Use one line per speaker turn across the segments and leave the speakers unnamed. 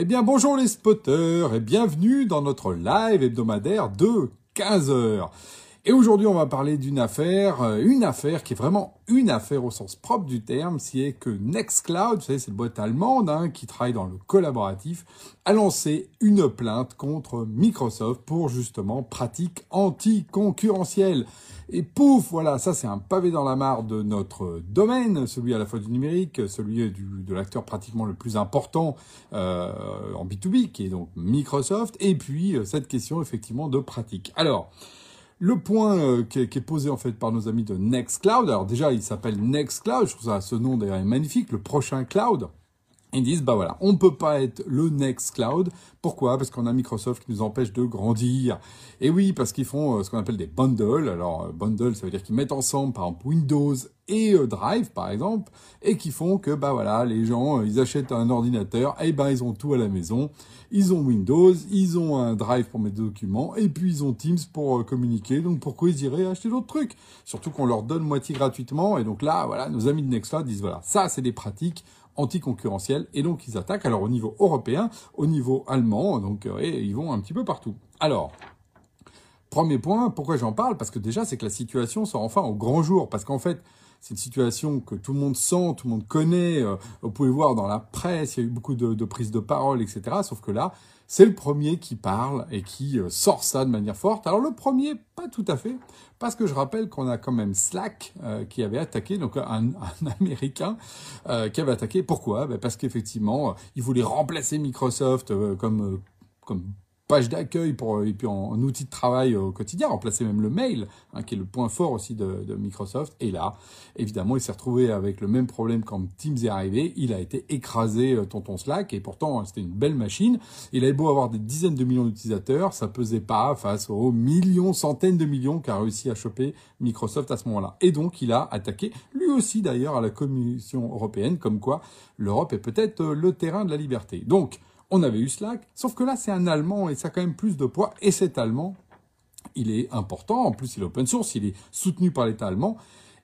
Eh bien bonjour les spotters et bienvenue dans notre live hebdomadaire de 15 heures. Et aujourd'hui, on va parler d'une affaire, euh, une affaire qui est vraiment une affaire au sens propre du terme, si est que Nextcloud, vous savez, cette boîte allemande hein, qui travaille dans le collaboratif, a lancé une plainte contre Microsoft pour justement pratique anticoncurrentielle. Et pouf, voilà, ça c'est un pavé dans la mare de notre domaine, celui à la fois du numérique, celui de l'acteur pratiquement le plus important euh, en B2B, qui est donc Microsoft, et puis euh, cette question effectivement de pratique. Alors, le point euh, qui, est, posé en fait par nos amis de Nextcloud, alors déjà il s'appelle Nextcloud, je trouve ça ce nom d'ailleurs magnifique, le prochain cloud. Ils disent, bah voilà, on ne peut pas être le next cloud. Pourquoi? Parce qu'on a Microsoft qui nous empêche de grandir. Et oui, parce qu'ils font euh, ce qu'on appelle des bundles. Alors, euh, bundle, ça veut dire qu'ils mettent ensemble, par exemple, Windows et euh, Drive, par exemple, et qui font que, bah voilà, les gens, ils achètent un ordinateur, et ben ils ont tout à la maison. Ils ont Windows, ils ont un Drive pour mettre des documents, et puis ils ont Teams pour communiquer. Donc, pourquoi ils iraient acheter d'autres trucs? Surtout qu'on leur donne moitié gratuitement. Et donc là, voilà, nos amis de Nextcloud disent, voilà, ça, c'est des pratiques anticoncurrentielle et donc ils attaquent alors au niveau européen, au niveau allemand, donc euh, et ils vont un petit peu partout. Alors, premier point, pourquoi j'en parle? Parce que déjà, c'est que la situation sort enfin au grand jour, parce qu'en fait, c'est une situation que tout le monde sent, tout le monde connaît. Euh, vous pouvez voir dans la presse, il y a eu beaucoup de, de prises de parole, etc. Sauf que là, c'est le premier qui parle et qui euh, sort ça de manière forte. Alors le premier, pas tout à fait, parce que je rappelle qu'on a quand même Slack euh, qui avait attaqué, donc un, Américain euh, qui avait attaqué. Pourquoi? Ben Parce qu'effectivement, il voulait remplacer Microsoft comme comme page d'accueil pour et puis en, outil de travail au quotidien, remplacer même le mail, hein, qui est le point fort aussi de, de, Microsoft. Et là, évidemment, il s'est retrouvé avec le même problème quand Teams est arrivé. Il a été écrasé, euh, tonton Slack, et pourtant c'était une belle machine. Il avait beau avoir des dizaines de millions d'utilisateurs, ça pesait pas face aux millions, centaines de millions qu'a réussi à choper Microsoft à ce moment-là. Et donc, il a attaqué, lui aussi d'ailleurs, à la Commission européenne, comme quoi l'Europe est peut-être euh, le terrain de la liberté. Donc, on avait eu Slack, sauf que là c'est un allemand et ça a quand même plus de poids, et cet allemand, il est important, en plus il est open source, il est soutenu par l'État allemand,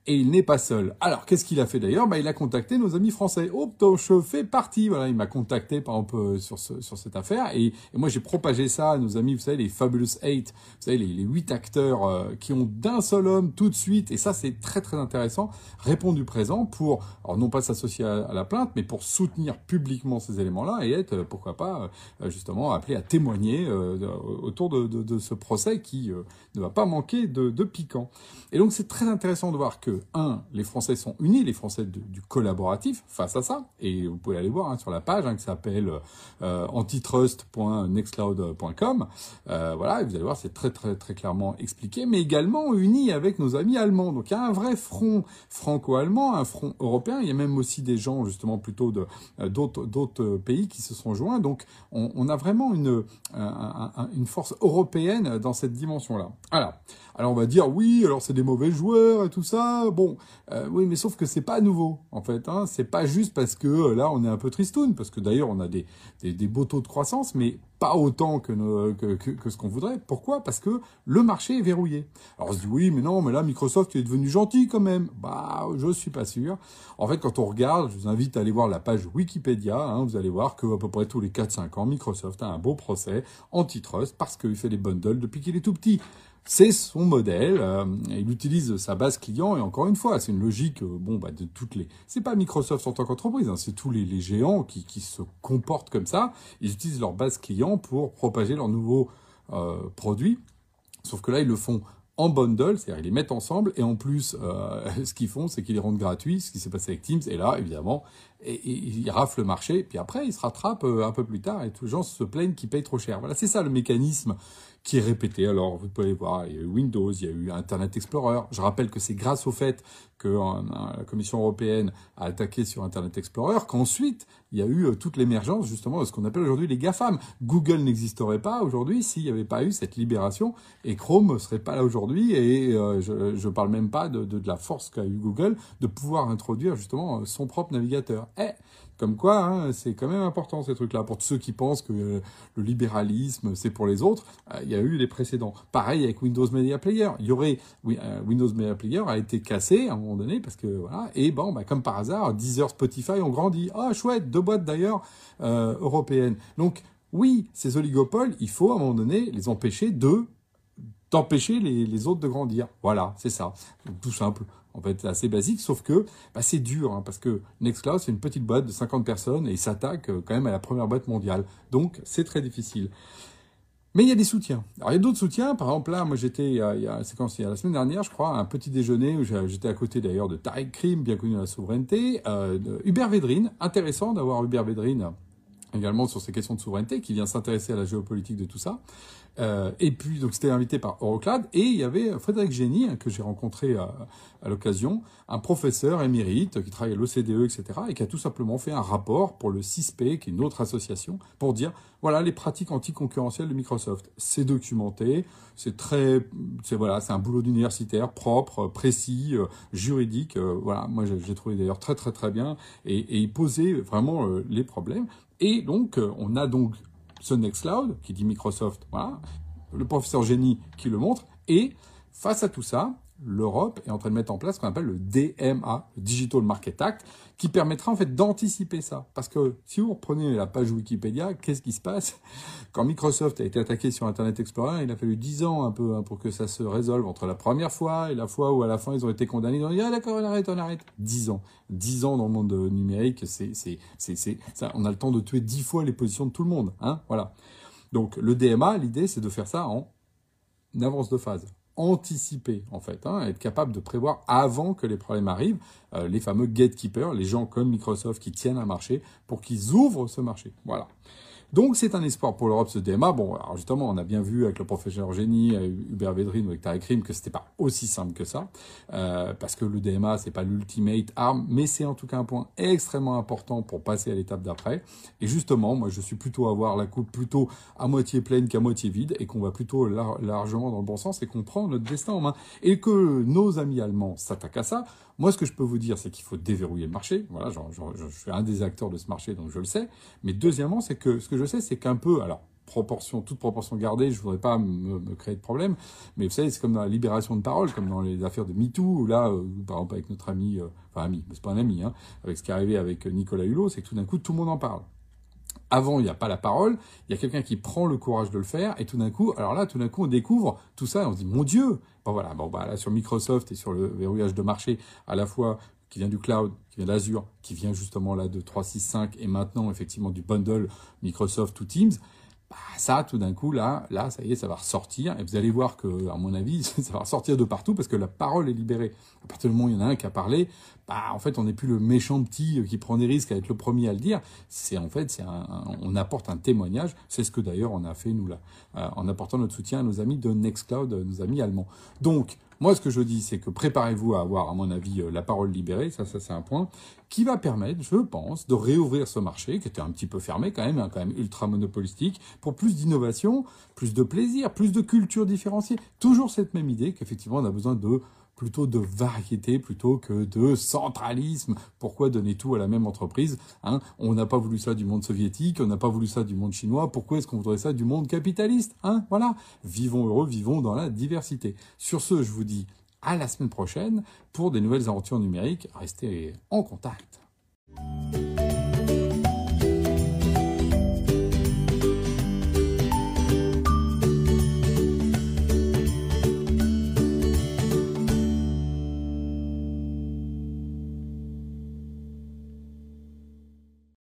et il n'est pas seul. Alors, qu'est-ce qu'il a fait d'ailleurs? Bah, Il a contacté nos amis français. Oh, je fais partie. Voilà, il m'a contacté par exemple euh, sur, ce, sur cette affaire. Et, moi, j'ai propagé ça à nos amis, vous savez, les Fabulous Eight, vous savez, les, huit acteurs euh, qui ont d'un seul homme tout de suite, et ça, c'est très très intéressant, répondu présent pour, alors non pas s'associer à, la plainte, mais pour soutenir publiquement ces éléments-là et être, euh, pourquoi pas, justement, appelé à témoigner autour de, de, de, ce procès qui ne va pas manquer de, de piquant. Et donc, c'est très intéressant de voir que un, les Français sont unis, les Français du collaboratif face à ça, et vous pouvez aller voir hein, sur la page hein, qui s'appelle euh, antitrust.nextcloud.com. Euh, voilà, et vous allez voir, c'est très très très clairement expliqué, mais également unis avec nos amis allemands. Donc il y a un vrai front franco-allemand, un front européen. Il y a même aussi des gens justement plutôt de euh, d'autres pays qui se sont joints. Donc on, on a vraiment une une force européenne dans cette dimension-là. Alors, alors on va dire oui, alors c'est des mauvais joueurs et tout ça bon, euh, oui, mais sauf que c'est pas nouveau, en fait. Hein. C'est pas juste parce que euh, là, on est un peu tristoun, parce que d'ailleurs, on a des, des, beaux taux de croissance, mais pas autant que, que, ce qu'on voudrait. Pourquoi? Parce que le marché est verrouillé. Alors on se dit oui, mais non, mais là, Microsoft est devenu gentil quand même. Bah, je suis pas sûr. En fait, quand on regarde, je vous invite à aller voir la page Wikipédia. Hein, vous allez voir que à peu près tous les 4-5 ans, Microsoft a un beau procès antitrust parce qu'il fait des bundles depuis qu'il est tout petit. C'est son modèle. Euh, il utilise sa base client et encore une fois, c'est une logique euh, bon bah, de toutes les. C'est pas Microsoft en tant qu'entreprise, hein, c'est tous les, géants qui, qui, se comportent comme ça. Ils utilisent leur base client pour propager leurs nouveaux euh, produits. Sauf que là, ils le font en bundle, c'est-à-dire ils les mettent ensemble et en plus, ce qu'ils font, c'est qu'ils les rendent gratuits, ce qui s'est passé avec Teams. Et là, évidemment, et, il rafle le marché, puis après il se rattrape un peu plus tard et tous les gens se plaignent qu'ils payent trop cher. Voilà, c'est ça le mécanisme qui est répété. Alors, vous pouvez voir, il y a eu Windows, il y a eu Internet Explorer. Je rappelle que c'est grâce au fait que euh, la Commission européenne a attaqué sur Internet Explorer qu'ensuite, il y a eu euh, toute l'émergence, justement, de ce qu'on appelle aujourd'hui les GAFAM. Google n'existerait pas aujourd'hui s'il n'y avait pas eu cette libération et Chrome ne serait pas là aujourd'hui et euh, je ne parle même pas de la force qu'a eu Google de pouvoir introduire, justement, son propre navigateur. Eh, comme quoi, hein, c'est quand même important ces trucs-là. Pour tous ceux qui pensent que le libéralisme, c'est pour les autres, euh, il y a eu les précédents. Pareil avec Windows Media Player. Il y aurait euh, Windows Media Player a été cassé à un moment donné parce que voilà. Et bon, bah, comme par hasard, Deezer, Spotify ont grandi. Ah chouette, deux boîtes d'ailleurs euh, européennes. Donc oui, ces oligopoles, il faut à un moment donné les empêcher de d'empêcher les, autres de grandir. Voilà, c'est ça. Tout simple. En fait, assez basique, sauf que bah, c'est dur, hein, parce que Nextcloud, c'est une petite boîte de 50 personnes et s'attaque euh, quand même à la première boîte mondiale. Donc, c'est très difficile. Mais il y a des soutiens. Alors, il y a d'autres soutiens. Par exemple, là, moi, j'étais, il y a, la semaine dernière, je crois, un petit déjeuner où j'étais à côté d'ailleurs de Tariq Krim, bien connu dans la souveraineté, euh, de Hubert Védrine. Intéressant d'avoir Hubert Védrine également sur ces questions de souveraineté, qui vient s'intéresser à la géopolitique de tout ça. Euh, et puis, donc, c'était invité par Euroclad. Et il y avait Frédéric Génie, hein, que j'ai rencontré à, à l'occasion, un professeur émérite qui travaille à l'OCDE, etc., et qui a tout simplement fait un rapport pour le CISP, qui est une autre association, pour dire, voilà, les pratiques anticoncurrentielles de Microsoft. C'est documenté, c'est très, c'est voilà, c'est un boulot d'universitaire propre, précis, euh, juridique. Euh, voilà, moi, j'ai trouvé d'ailleurs très, très, très bien. Et, il posait vraiment euh, les problèmes. Et donc, on a donc ce Nextcloud, qui dit Microsoft, voilà, le professeur Génie qui le montre, et face à tout ça, l'Europe est en train de mettre en place ce qu'on appelle le DMA, le Digital Market Act, qui permettra en fait d'anticiper ça. Parce que si vous reprenez la page Wikipédia, qu'est-ce qui se passe? Quand Microsoft a été attaqué sur Internet Explorer, il a fallu 10 ans un peu hein, pour que ça se résolve entre la première fois et la fois où à la fin ils ont été condamnés. Ils ont dit ah d'accord, on arrête, on arrête. 10 ans, 10 ans dans le monde numérique, c'est c'est c'est c'est ça. On a le temps de tuer 10 fois les positions de tout le monde, hein Voilà. Donc le DMA, l'idée c'est de faire ça en avance de phase anticiper en fait, hein, être capable de prévoir avant que les problèmes arrivent, euh, les fameux gatekeepers, les gens comme Microsoft qui tiennent un marché pour qu'ils ouvrent ce marché. Voilà. Donc c'est un espoir pour l'Europe ce DMA. Bon, alors justement, on a bien vu avec le professeur Génie, euh, Hubert Védrine ou avec Tarek Rim que c'était pas aussi simple que ça, euh, parce que le DMA c'est pas l'ultimate arm, mais c'est en tout cas un point extrêmement important pour passer à l'étape d'après. Et justement, moi je suis plutôt à voir la coupe plutôt à moitié pleine qu'à moitié vide, et qu'on va plutôt largement dans le bon sens et qu'on prend notre destin en main, et que nos amis allemands s'attaquent à ça. Moi, ce que je peux vous dire, c'est qu'il faut déverrouiller le marché. Voilà, je suis un des acteurs de ce marché, donc je le sais. Mais deuxièmement, c'est que ce que je sais, c'est qu'un peu, alors proportion, toute proportion gardée, je voudrais pas me, créer de problème, mais vous savez, c'est comme dans la libération de parole, comme dans les affaires de MeToo, où là, euh, par exemple avec notre ami, euh, enfin ami, c'est pas un ami, hein, avec ce qui est arrivé avec Nicolas Hulot, c'est que tout d'un coup, tout le monde en parle. Avant, il n'y a pas la parole, il y a quelqu'un qui prend le courage de le faire, et tout d'un coup, alors là, tout d'un coup, on découvre tout ça, et on se dit, mon Dieu, bon voilà, bon bah là sur Microsoft et sur le verrouillage de marché, à la fois qui vient du cloud, qui vient d'Azure, qui vient justement là de 365 et maintenant effectivement du bundle Microsoft ou Teams, bah, ça, tout d'un coup, là, là, ça y est, ça va ressortir. Et vous allez voir que, à mon avis, ça va ressortir de partout parce que la parole est libérée. À partir du moment où il y en a un qui a parlé, bah, en fait, on n'est plus le méchant petit qui prend des risques à être le premier à le dire. C'est en fait, c'est on apporte un témoignage. C'est ce que d'ailleurs on a fait nous là, euh, en apportant notre soutien à nos amis de Nextcloud, nos amis allemands. Donc, moi, ce que je dis, c'est que préparez-vous à avoir, à mon avis, euh, la parole libérée, ça, ça c'est un point, qui va permettre, je pense, de réouvrir ce marché, qui était un petit peu fermé quand même, hein, quand même ultra monopolistique, pour plus d'innovation, plus de plaisir, plus de culture différenciée. Toujours cette même idée qu'effectivement, on a besoin de plutôt de variété plutôt que de centralisme. Pourquoi donner tout à la même entreprise hein? On n'a pas voulu ça du monde soviétique, on n'a pas voulu ça du monde chinois. Pourquoi est-ce qu'on voudrait ça du monde capitaliste hein? Voilà. Vivons heureux, vivons dans la diversité. Sur ce, je vous dis à la semaine prochaine pour des nouvelles aventures numériques. Restez en contact.